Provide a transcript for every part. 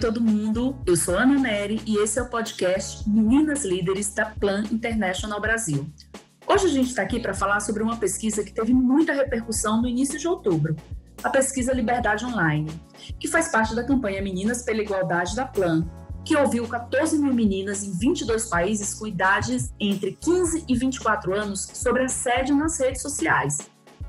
Todo mundo. Eu sou Ana Neri e esse é o podcast Meninas Líderes da Plan International Brasil. Hoje a gente está aqui para falar sobre uma pesquisa que teve muita repercussão no início de outubro, a pesquisa Liberdade Online, que faz parte da campanha Meninas pela Igualdade da Plan, que ouviu 14 mil meninas em 22 países com idades entre 15 e 24 anos sobre assédio nas redes sociais.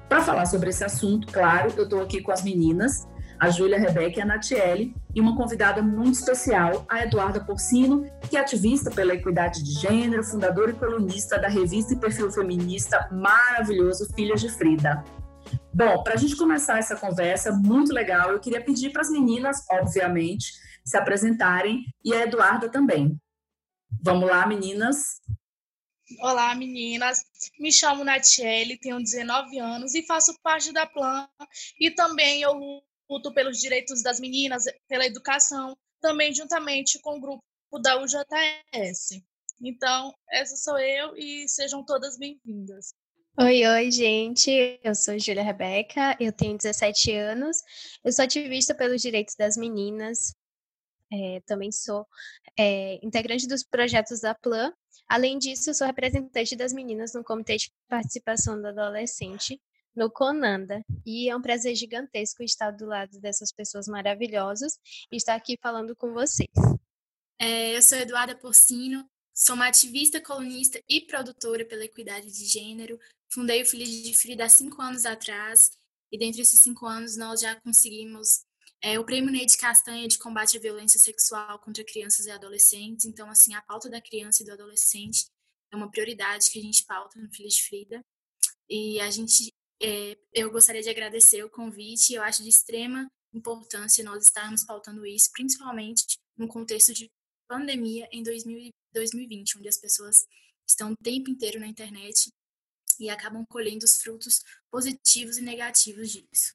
Para falar sobre esse assunto, claro, eu estou aqui com as meninas a Júlia Rebeca e a Natiele, e uma convidada muito especial, a Eduarda Porcino, que é ativista pela equidade de gênero, fundadora e colunista da revista e perfil feminista maravilhoso Filhas de Frida. Bom, para a gente começar essa conversa muito legal, eu queria pedir para as meninas, obviamente, se apresentarem e a Eduarda também. Vamos lá, meninas. Olá, meninas. Me chamo Natiele, tenho 19 anos e faço parte da Plan. E também eu luto pelos direitos das meninas, pela educação, também juntamente com o grupo da UJS. Então, essa sou eu e sejam todas bem-vindas. Oi, oi, gente. Eu sou Júlia Rebeca, eu tenho 17 anos, eu sou ativista pelos direitos das meninas, é, também sou é, integrante dos projetos da Plan. Além disso, sou representante das meninas no Comitê de Participação do Adolescente no Conanda. E é um prazer gigantesco estar do lado dessas pessoas maravilhosas e estar aqui falando com vocês. É, eu sou Eduarda Porcino, sou uma ativista, colunista e produtora pela equidade de gênero. Fundei o Filho de Frida há cinco anos atrás e dentre esses cinco anos nós já conseguimos é, o Prêmio Ney de Castanha de combate à violência sexual contra crianças e adolescentes. Então, assim, a pauta da criança e do adolescente é uma prioridade que a gente pauta no Filho de Frida. E a gente eu gostaria de agradecer o convite. Eu acho de extrema importância nós estarmos pautando isso, principalmente no contexto de pandemia em 2020, onde as pessoas estão o tempo inteiro na internet e acabam colhendo os frutos positivos e negativos disso.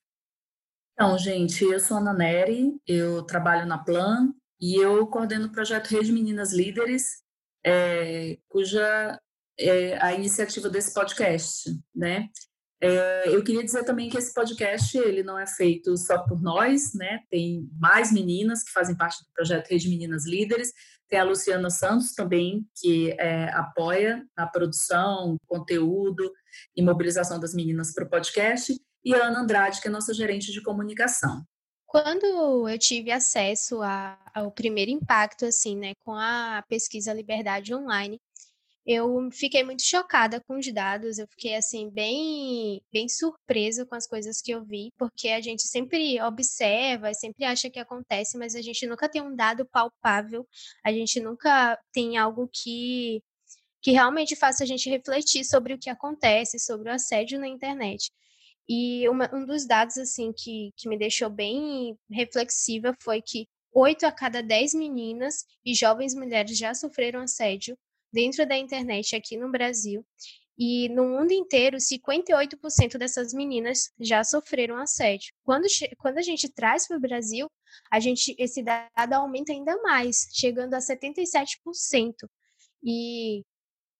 Então, gente, eu sou Ana Neri, eu trabalho na Plan e eu coordeno o projeto Rede Meninas Líderes, é, cuja é a iniciativa desse podcast, né? É, eu queria dizer também que esse podcast ele não é feito só por nós, né? Tem mais meninas que fazem parte do projeto Rede Meninas Líderes. Tem a Luciana Santos também, que é, apoia a produção, conteúdo e mobilização das meninas para o podcast. E a Ana Andrade, que é nossa gerente de comunicação. Quando eu tive acesso a, ao primeiro impacto, assim, né, com a pesquisa Liberdade Online, eu fiquei muito chocada com os dados, eu fiquei assim bem bem surpresa com as coisas que eu vi, porque a gente sempre observa, sempre acha que acontece, mas a gente nunca tem um dado palpável, a gente nunca tem algo que que realmente faça a gente refletir sobre o que acontece, sobre o assédio na internet. E uma, um dos dados assim que, que me deixou bem reflexiva foi que oito a cada dez meninas e jovens mulheres já sofreram assédio dentro da internet aqui no Brasil. E no mundo inteiro, 58% dessas meninas já sofreram assédio. Quando, quando a gente traz para o Brasil, a gente, esse dado aumenta ainda mais, chegando a 77%. E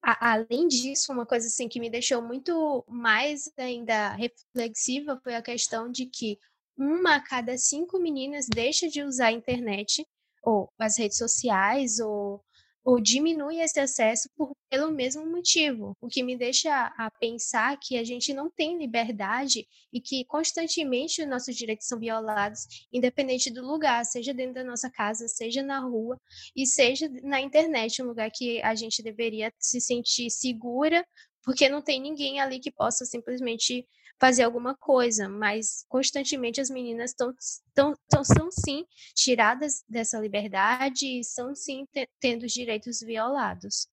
a, além disso, uma coisa assim que me deixou muito mais ainda reflexiva foi a questão de que uma a cada cinco meninas deixa de usar a internet ou as redes sociais ou ou diminui esse acesso por, pelo mesmo motivo, o que me deixa a, pensar que a gente não tem liberdade e que constantemente os nossos direitos são violados, independente do lugar, seja dentro da nossa casa, seja na rua e seja na internet, um lugar que a gente deveria se sentir segura, porque não tem ninguém ali que possa simplesmente fazer alguma coisa, mas constantemente as meninas estão tão, tão, são sim tiradas dessa liberdade e são sim tendo os direitos violados.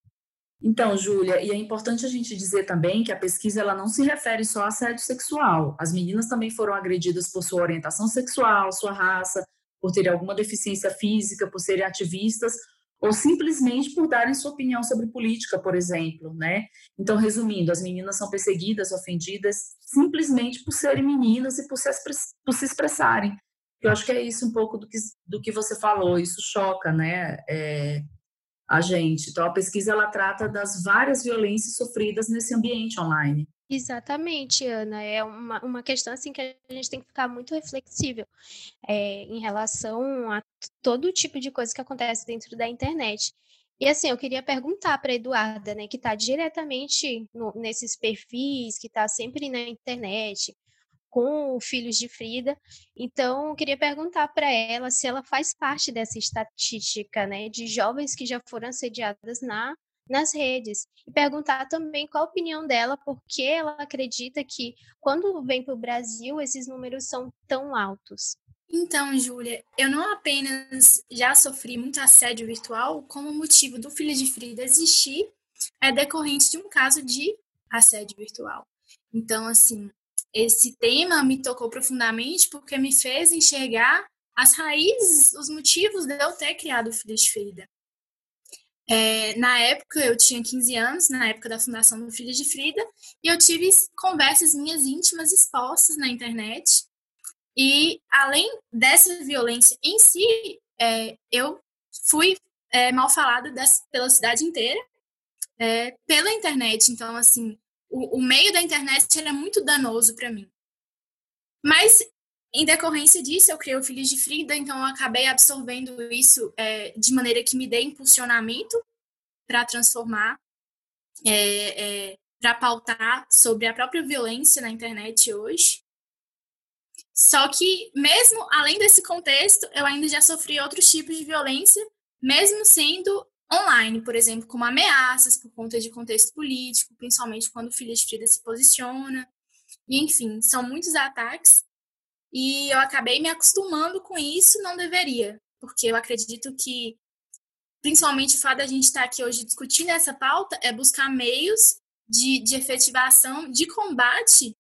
Então, Júlia, e é importante a gente dizer também que a pesquisa ela não se refere só a assédio sexual. As meninas também foram agredidas por sua orientação sexual, sua raça, por terem alguma deficiência física, por serem ativistas ou simplesmente por darem sua opinião sobre política, por exemplo, né? Então, resumindo, as meninas são perseguidas, ofendidas, simplesmente por serem meninas e por se, por se expressarem. Eu acho que é isso um pouco do que, do que você falou, isso choca, né, é, a gente. Então, a pesquisa, ela trata das várias violências sofridas nesse ambiente online. Exatamente, Ana. É uma, uma questão assim que a gente tem que ficar muito reflexível é, em relação a todo tipo de coisa que acontece dentro da internet. E assim, eu queria perguntar para a Eduarda, né, que está diretamente no, nesses perfis, que está sempre na internet, com filhos de Frida. Então, eu queria perguntar para ela se ela faz parte dessa estatística, né, de jovens que já foram assediadas na nas redes e perguntar também qual a opinião dela, porque ela acredita que quando vem para o Brasil esses números são tão altos. Então, Júlia, eu não apenas já sofri muito assédio virtual, como o motivo do Filho de Frida existir é decorrente de um caso de assédio virtual. Então, assim, esse tema me tocou profundamente porque me fez enxergar as raízes, os motivos de eu ter criado o Filho de Frida. É, na época, eu tinha 15 anos, na época da fundação do Filho de Frida, e eu tive conversas minhas íntimas expostas na internet. E, além dessa violência em si, é, eu fui é, mal falada dessa, pela cidade inteira, é, pela internet. Então, assim, o, o meio da internet era muito danoso para mim. Mas em decorrência disso, eu criei o Filhos de Frida, então eu acabei absorvendo isso é, de maneira que me dê impulsionamento para transformar, é, é, para pautar sobre a própria violência na internet hoje. Só que, mesmo além desse contexto, eu ainda já sofri outros tipos de violência, mesmo sendo online, por exemplo, como ameaças por conta de contexto político, principalmente quando o Filha de Frida se posiciona. E, enfim, são muitos ataques e eu acabei me acostumando com isso, não deveria, porque eu acredito que, principalmente o fato da gente estar aqui hoje discutindo essa pauta, é buscar meios de, de efetivação, de combate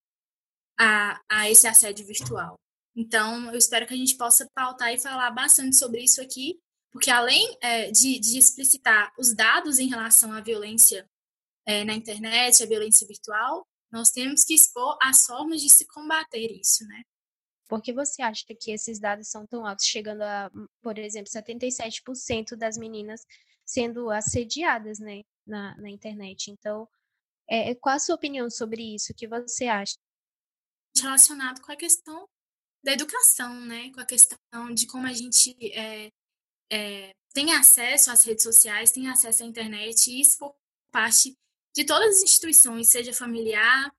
a, a esse assédio virtual. Então, eu espero que a gente possa pautar e falar bastante sobre isso aqui, porque além é, de, de, explicitar os dados em relação à violência é, na internet, a violência virtual, nós temos que expor as formas de se combater isso, né? Por que você acha que esses dados são tão altos, chegando a, por exemplo, 77% das meninas sendo assediadas né, na, na internet? Então, é, qual a sua opinião sobre isso? O que você acha? Relacionado com a questão da educação, né? Com a questão de como a gente é, é, tem acesso às redes sociais, tem acesso à internet, e isso por parte de todas as instituições, seja familiar,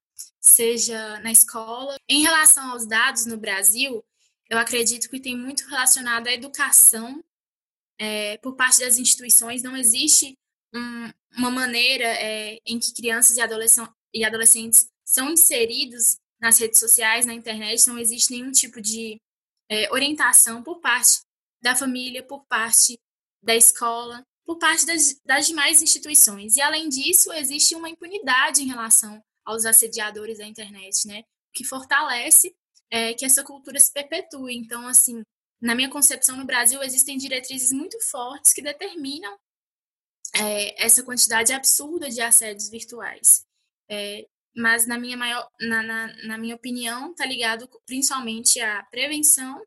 seja na escola. Em relação aos dados no Brasil, eu acredito que tem muito relacionado à educação é, por parte das instituições. Não existe um, uma maneira é, em que crianças e, e adolescentes são inseridos nas redes sociais, na internet, não existe nenhum tipo de é, orientação por parte da família, por parte da escola, por parte das, das demais instituições. E, além disso, existe uma impunidade em relação aos assediadores da internet, né? Que fortalece é, que essa cultura se perpetue. Então, assim, na minha concepção, no Brasil existem diretrizes muito fortes que determinam é, essa quantidade absurda de assédios virtuais. É, mas na minha maior, na, na, na minha opinião, está ligado principalmente à prevenção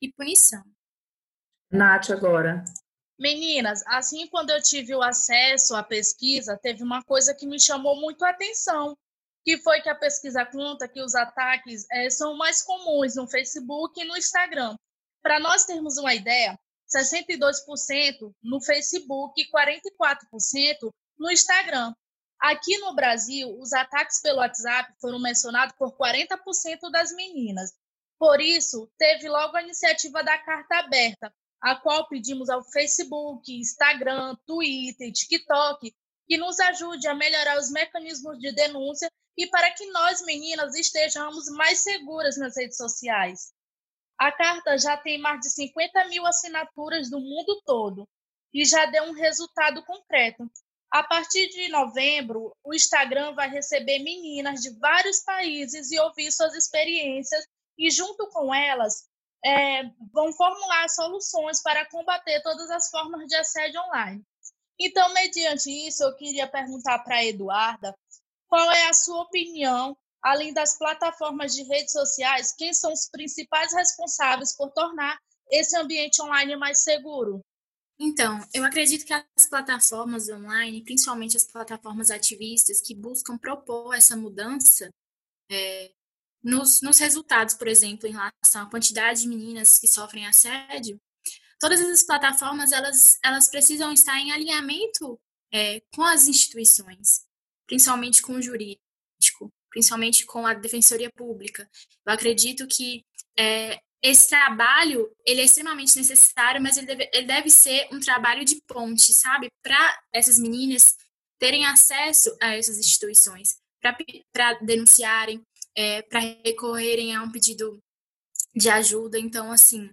e punição. Nath, agora. Meninas, assim quando eu tive o acesso à pesquisa, teve uma coisa que me chamou muito a atenção, que foi que a pesquisa conta que os ataques é, são mais comuns no Facebook e no Instagram. Para nós termos uma ideia, 62% no Facebook e 44% no Instagram. Aqui no Brasil, os ataques pelo WhatsApp foram mencionados por 40% das meninas. Por isso, teve logo a iniciativa da carta aberta, a qual pedimos ao Facebook, Instagram, Twitter, TikTok que nos ajude a melhorar os mecanismos de denúncia e para que nós, meninas, estejamos mais seguras nas redes sociais. A carta já tem mais de 50 mil assinaturas do mundo todo e já deu um resultado concreto. A partir de novembro, o Instagram vai receber meninas de vários países e ouvir suas experiências e, junto com elas, é, vão formular soluções para combater todas as formas de assédio online. Então, mediante isso, eu queria perguntar para a Eduarda qual é a sua opinião, além das plataformas de redes sociais, quem são os principais responsáveis por tornar esse ambiente online mais seguro? Então, eu acredito que as plataformas online, principalmente as plataformas ativistas que buscam propor essa mudança, é, nos, nos resultados, por exemplo, em relação à quantidade de meninas que sofrem assédio, todas essas plataformas elas, elas precisam estar em alinhamento é, com as instituições, principalmente com o jurídico, principalmente com a defensoria pública. Eu acredito que é, esse trabalho ele é extremamente necessário, mas ele deve, ele deve ser um trabalho de ponte, sabe, para essas meninas terem acesso a essas instituições, para denunciarem, é, para recorrerem a um pedido de ajuda. Então, assim,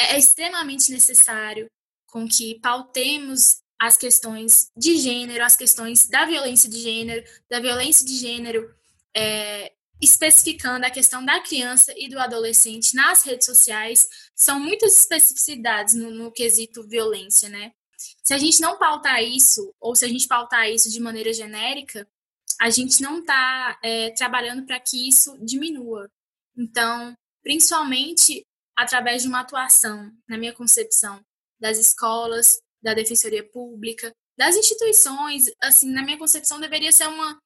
é extremamente necessário com que pautemos as questões de gênero, as questões da violência de gênero, da violência de gênero, é, especificando a questão da criança e do adolescente nas redes sociais. São muitas especificidades no, no quesito violência, né? Se a gente não pautar isso, ou se a gente pautar isso de maneira genérica, a gente não está é, trabalhando para que isso diminua. Então, principalmente através de uma atuação, na minha concepção, das escolas, da defensoria pública, das instituições, assim, na minha concepção deveria ser uma,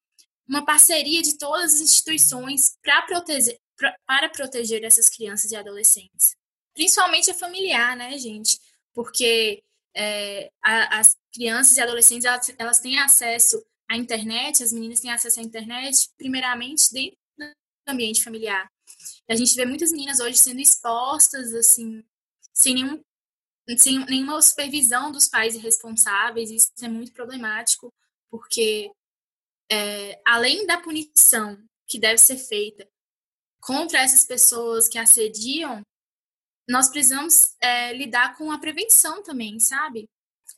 uma parceria de todas as instituições para proteger, para proteger essas crianças e adolescentes. Principalmente a familiar, né, gente? Porque é, a, as crianças e adolescentes, elas, elas têm acesso a internet, as meninas têm acesso à internet, primeiramente dentro do ambiente familiar. A gente vê muitas meninas hoje sendo expostas, assim, sem, nenhum, sem nenhuma supervisão dos pais responsáveis, isso é muito problemático, porque é, além da punição que deve ser feita contra essas pessoas que assediam, nós precisamos é, lidar com a prevenção também, sabe?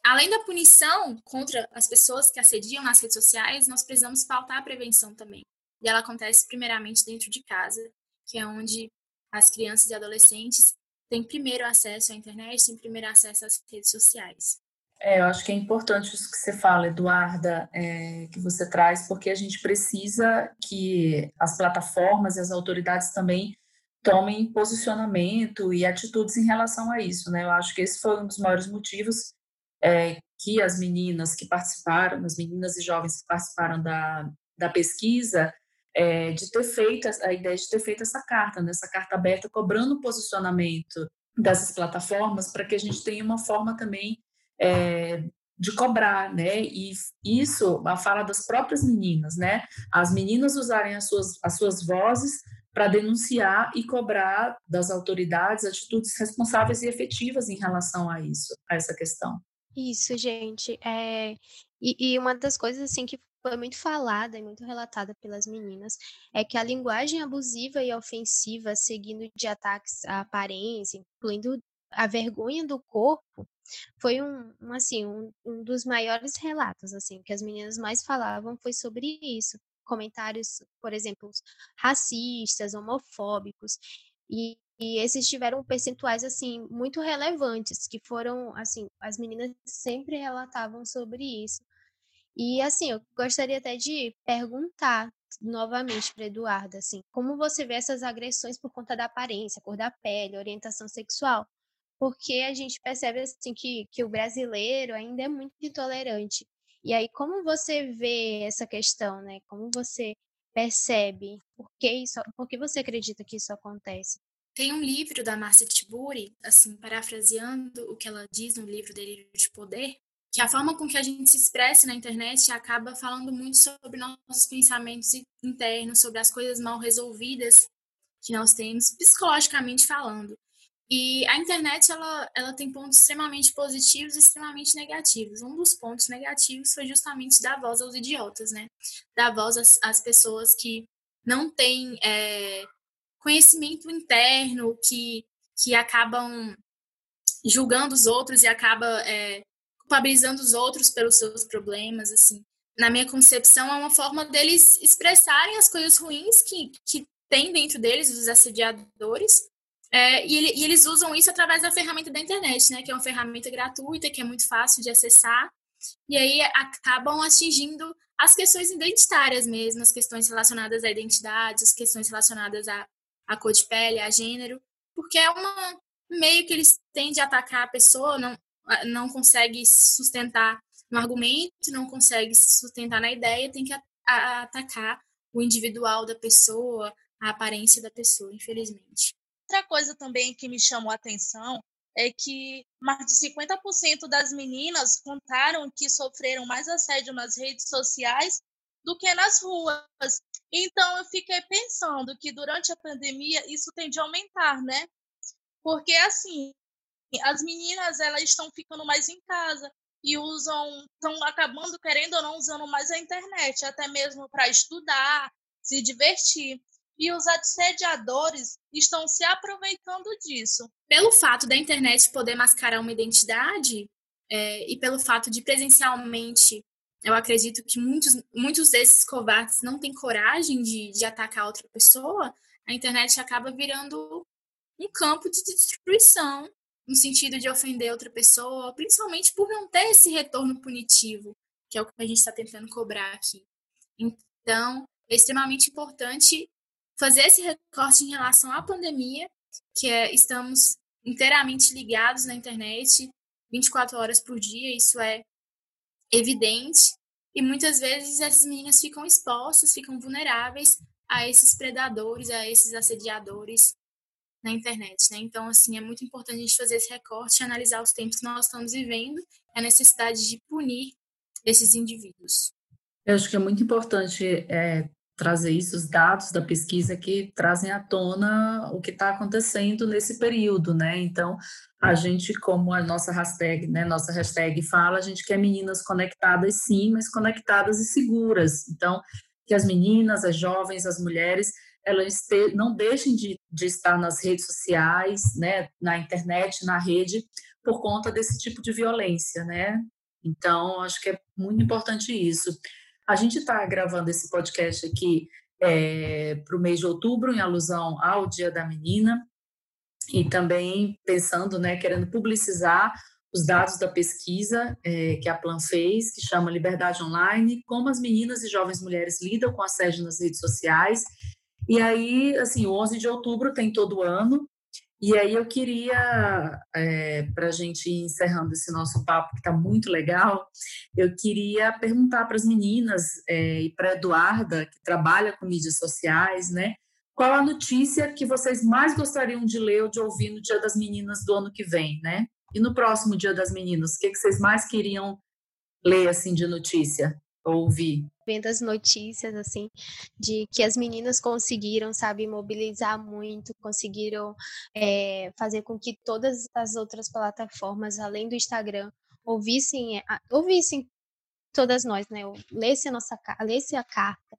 além da punição contra as pessoas que assediam nas redes sociais, nós precisamos pautar a prevenção também. E ela acontece primeiramente dentro de casa, que é onde as crianças e adolescentes têm primeiro acesso à internet, têm primeiro acesso às redes sociais. É, eu acho que é importante isso que você fala, Eduarda, é, que você traz, porque a gente precisa que as plataformas e as autoridades também tomem posicionamento e atitudes em relação a isso, né? Eu acho que esse foi um dos maiores motivos é, que as meninas que participaram, as meninas e jovens que participaram da, da pesquisa, é, de ter feito a ideia de ter feito essa carta, né, essa carta aberta, cobrando o posicionamento dessas plataformas para que a gente tenha uma forma também é, de cobrar, né? E isso, a fala das próprias meninas, né? As meninas usarem as suas, as suas vozes para denunciar e cobrar das autoridades atitudes responsáveis e efetivas em relação a isso, a essa questão. Isso, gente. É... E, e uma das coisas assim que foi muito falada e muito relatada pelas meninas é que a linguagem abusiva e ofensiva, seguindo de ataques à aparência, incluindo a vergonha do corpo, foi um, um assim um, um dos maiores relatos assim que as meninas mais falavam foi sobre isso comentários por exemplo racistas homofóbicos e e esses tiveram percentuais assim muito relevantes, que foram assim, as meninas sempre relatavam sobre isso. E assim, eu gostaria até de perguntar novamente para Eduardo, assim, como você vê essas agressões por conta da aparência, cor da pele, orientação sexual? Porque a gente percebe assim que, que o brasileiro ainda é muito intolerante. E aí, como você vê essa questão, né? Como você percebe? Por que isso? Por que você acredita que isso acontece? Tem um livro da Marcia Tiburi, assim, parafraseando o que ela diz no livro Delírio de Poder, que a forma com que a gente se expressa na internet acaba falando muito sobre nossos pensamentos internos, sobre as coisas mal resolvidas que nós temos, psicologicamente falando. E a internet, ela, ela tem pontos extremamente positivos e extremamente negativos. Um dos pontos negativos foi justamente dar voz aos idiotas, né? Dar voz às, às pessoas que não têm é, conhecimento interno que, que acabam julgando os outros e acaba é, culpabilizando os outros pelos seus problemas, assim. Na minha concepção, é uma forma deles expressarem as coisas ruins que, que tem dentro deles, os assediadores, é, e, e, eles usam isso através da ferramenta da internet, né? Que é uma ferramenta gratuita, que é muito fácil de acessar, e aí acabam atingindo as questões identitárias mesmo, as questões relacionadas à identidade, as questões relacionadas à, a cor de pele, a gênero, porque é uma meio que eles têm de atacar a pessoa, não, não consegue se sustentar no argumento, não consegue se sustentar na ideia, tem que atacar o individual da pessoa, a aparência da pessoa, infelizmente. Outra coisa também que me chamou a atenção é que mais de 50% das meninas contaram que sofreram mais assédio nas redes sociais do que nas ruas. Então eu fiquei pensando que durante a pandemia isso tende a aumentar, né? Porque assim, as meninas elas estão ficando mais em casa e usam, estão acabando querendo ou não usando mais a internet, até mesmo para estudar, se divertir. E os assediadores estão se aproveitando disso. Pelo fato da internet poder mascarar uma identidade é, e pelo fato de presencialmente, eu acredito que muitos, muitos desses covardes não têm coragem de, de atacar outra pessoa, a internet acaba virando um campo de destruição no sentido de ofender outra pessoa, principalmente por não ter esse retorno punitivo, que é o que a gente está tentando cobrar aqui. Então, é extremamente importante fazer esse recorte em relação à pandemia, que é, estamos inteiramente ligados na internet 24 horas por dia, isso é evidente, e muitas vezes essas meninas ficam expostas, ficam vulneráveis a esses predadores, a esses assediadores na internet, né? Então, assim, é muito importante a gente fazer esse recorte e analisar os tempos que nós estamos vivendo, a necessidade de punir esses indivíduos. Eu acho que é muito importante é, trazer isso, os dados da pesquisa que trazem à tona o que está acontecendo nesse período, né? Então, a gente, como a nossa hashtag, né, nossa hashtag fala, a gente quer meninas conectadas sim, mas conectadas e seguras. Então, que as meninas, as jovens, as mulheres elas não deixem de, de estar nas redes sociais, né, na internet, na rede, por conta desse tipo de violência, né? Então, acho que é muito importante isso. A gente está gravando esse podcast aqui é, para o mês de outubro, em alusão ao Dia da Menina, e também pensando, né, querendo publicizar os dados da pesquisa é, que a Plan fez, que chama Liberdade Online, como as meninas e jovens mulheres lidam com assédio nas redes sociais e aí, assim, o 11 de outubro tem todo ano, e aí eu queria, é, para a gente ir encerrando esse nosso papo, que está muito legal, eu queria perguntar para as meninas é, e para Eduarda, que trabalha com mídias sociais, né? Qual a notícia que vocês mais gostariam de ler ou de ouvir no Dia das Meninas do ano que vem, né? E no próximo Dia das Meninas, o que, que vocês mais queriam ler, assim, de notícia, ou ouvir? Vendo as notícias, assim, de que as meninas conseguiram, sabe, mobilizar muito, conseguiram é, fazer com que todas as outras plataformas, além do Instagram, ouvissem, ouvissem todas nós, né, lesse a nossa, lesse a carta,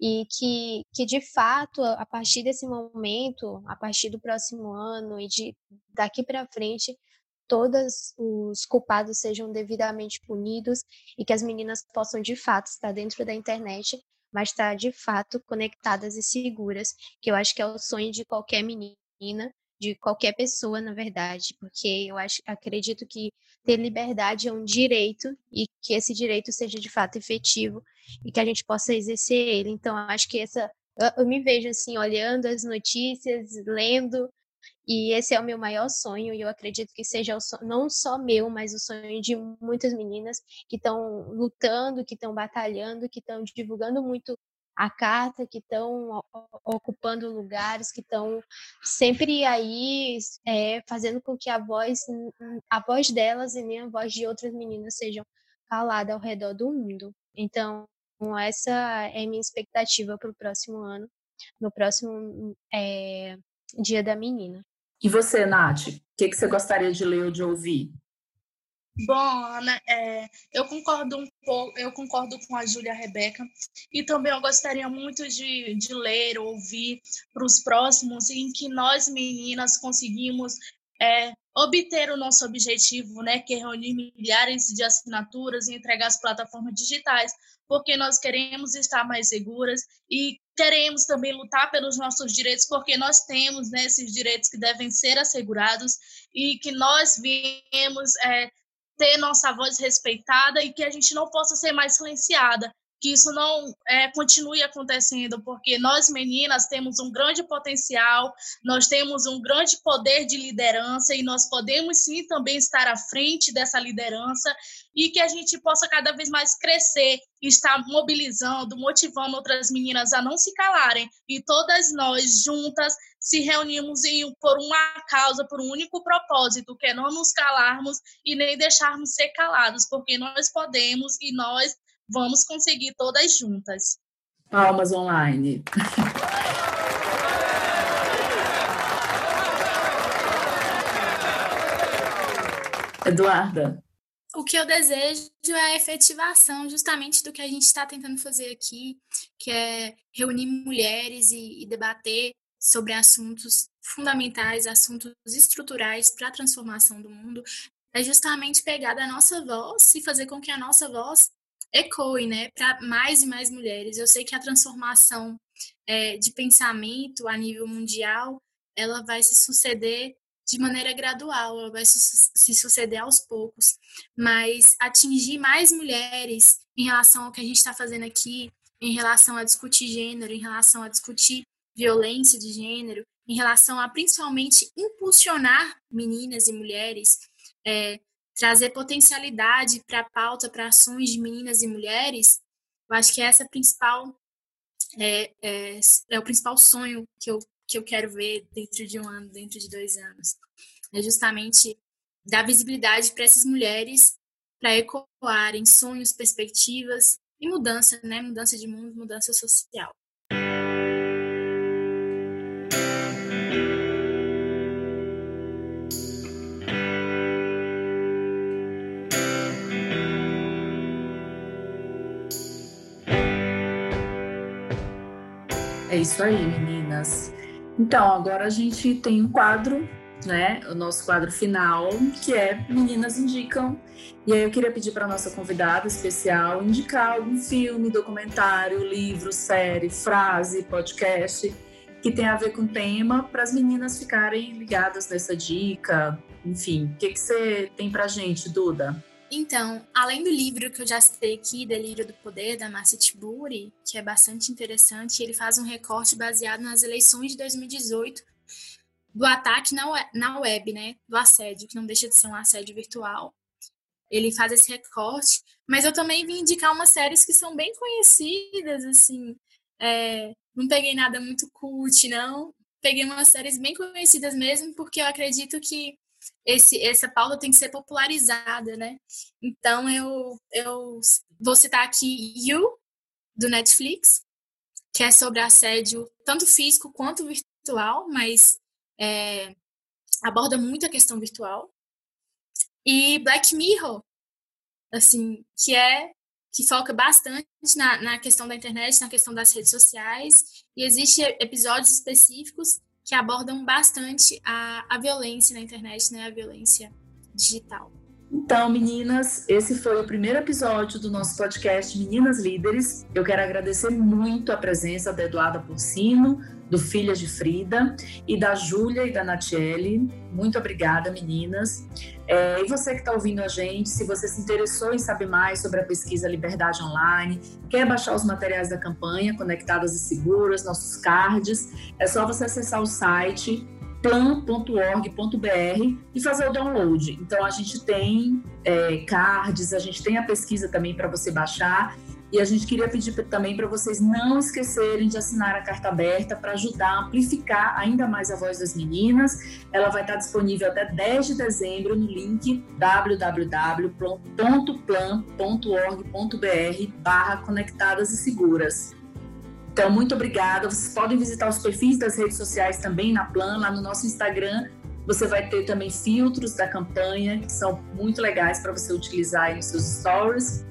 e que, que de fato, a partir desse momento, a partir do próximo ano e de daqui para frente, todos os culpados sejam devidamente punidos e que as meninas possam de fato estar dentro da internet, mas estar de fato conectadas e seguras, que eu acho que é o sonho de qualquer menina, de qualquer pessoa, na verdade, porque eu acho, acredito que ter liberdade é um direito e que esse direito seja de fato efetivo e que a gente possa exercer ele. Então, eu acho que essa eu, eu me vejo assim olhando as notícias, lendo e esse é o meu maior sonho, e eu acredito que seja sonho, não só meu, mas o sonho de muitas meninas que estão lutando, que estão batalhando, que estão divulgando muito a carta, que estão ocupando lugares, que estão sempre aí é, fazendo com que a voz, a voz delas e nem a voz de outras meninas sejam caladas ao redor do mundo. Então, essa é minha expectativa para o próximo ano, no próximo é, Dia da Menina. E você, Nath, o que, que você gostaria de ler ou de ouvir? Bom, Ana, é, eu concordo um pouco, eu concordo com a Júlia Rebeca e também eu gostaria muito de, de ler, ouvir para os próximos em que nós meninas conseguimos é, obter o nosso objetivo, né, que é reunir milhares de assinaturas e entregar as plataformas digitais, porque nós queremos estar mais seguras e queremos também lutar pelos nossos direitos, porque nós temos né, esses direitos que devem ser assegurados e que nós viemos é, ter nossa voz respeitada e que a gente não possa ser mais silenciada, que isso não é, continue acontecendo, porque nós meninas temos um grande potencial, nós temos um grande poder de liderança e nós podemos sim também estar à frente dessa liderança e que a gente possa cada vez mais crescer, estar mobilizando, motivando outras meninas a não se calarem e todas nós juntas se reunimos em, por uma causa, por um único propósito, que é não nos calarmos e nem deixarmos ser calados, porque nós podemos e nós vamos conseguir todas juntas. Palmas online. Eduarda. O que eu desejo é a efetivação justamente do que a gente está tentando fazer aqui, que é reunir mulheres e, e debater sobre assuntos fundamentais, assuntos estruturais para a transformação do mundo. É justamente pegar da nossa voz e fazer com que a nossa voz ecoe né, para mais e mais mulheres. Eu sei que a transformação é, de pensamento a nível mundial ela vai se suceder de maneira gradual, ela vai se suceder aos poucos, mas atingir mais mulheres em relação ao que a gente está fazendo aqui, em relação a discutir gênero, em relação a discutir violência de gênero, em relação a principalmente impulsionar meninas e mulheres, é, trazer potencialidade para a pauta, para ações de meninas e mulheres, eu acho que essa é principal é, é, é o principal sonho que eu que eu quero ver dentro de um ano, dentro de dois anos. É justamente dar visibilidade para essas mulheres para ecoarem sonhos, perspectivas e mudança, né? Mudança de mundo, mudança social. É isso aí, meninas. Então, agora a gente tem um quadro, né? O nosso quadro final, que é Meninas Indicam. E aí eu queria pedir para nossa convidada especial indicar algum filme, documentário, livro, série, frase, podcast que tem a ver com o tema para as meninas ficarem ligadas nessa dica. Enfim, o que, que você tem para gente, Duda? Então, além do livro que eu já citei aqui, Delírio do Poder, da Marcia Tiburi, que é bastante interessante, ele faz um recorte baseado nas eleições de 2018 do ataque na web, na web, né? Do assédio, que não deixa de ser um assédio virtual. Ele faz esse recorte, mas eu também vim indicar umas séries que são bem conhecidas, assim. É, não peguei nada muito cult, não. Peguei umas séries bem conhecidas mesmo, porque eu acredito que esse, essa pauta tem que ser popularizada, né? Então eu, eu vou citar aqui You, do Netflix, que é sobre assédio tanto físico quanto virtual, mas é, aborda muito a questão virtual. E Black Mirror, assim, que é que foca bastante na, na questão da internet, na questão das redes sociais, e existem episódios específicos que abordam bastante a, a violência na internet, né, a violência digital. Então, meninas, esse foi o primeiro episódio do nosso podcast Meninas Líderes. Eu quero agradecer muito a presença da Eduarda Porcino, do Filhas de Frida, e da Júlia e da Natiele. Muito obrigada, meninas. É, e você que está ouvindo a gente, se você se interessou em saber mais sobre a pesquisa Liberdade Online, quer baixar os materiais da campanha Conectadas e Seguras, nossos cards, é só você acessar o site plan.org.br e fazer o download. Então a gente tem é, cards, a gente tem a pesquisa também para você baixar. E a gente queria pedir também para vocês não esquecerem de assinar a carta aberta para ajudar a amplificar ainda mais a voz das meninas. Ela vai estar disponível até 10 de dezembro no link www.plan.org.br barra conectadas e seguras. Então, muito obrigada. Vocês podem visitar os perfis das redes sociais também na Plan, lá no nosso Instagram. Você vai ter também filtros da campanha, que são muito legais para você utilizar nos seus stories.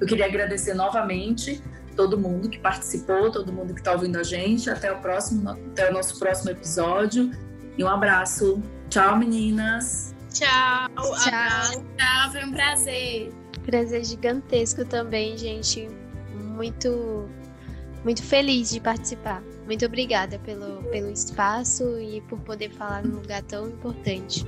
Eu queria agradecer novamente todo mundo que participou, todo mundo que está ouvindo a gente. Até o próximo, até o nosso próximo episódio. E um abraço. Tchau, meninas. Tchau. Tchau. Tchau, foi um prazer. Prazer gigantesco também, gente. Muito muito feliz de participar. Muito obrigada pelo, pelo espaço e por poder falar num lugar tão importante.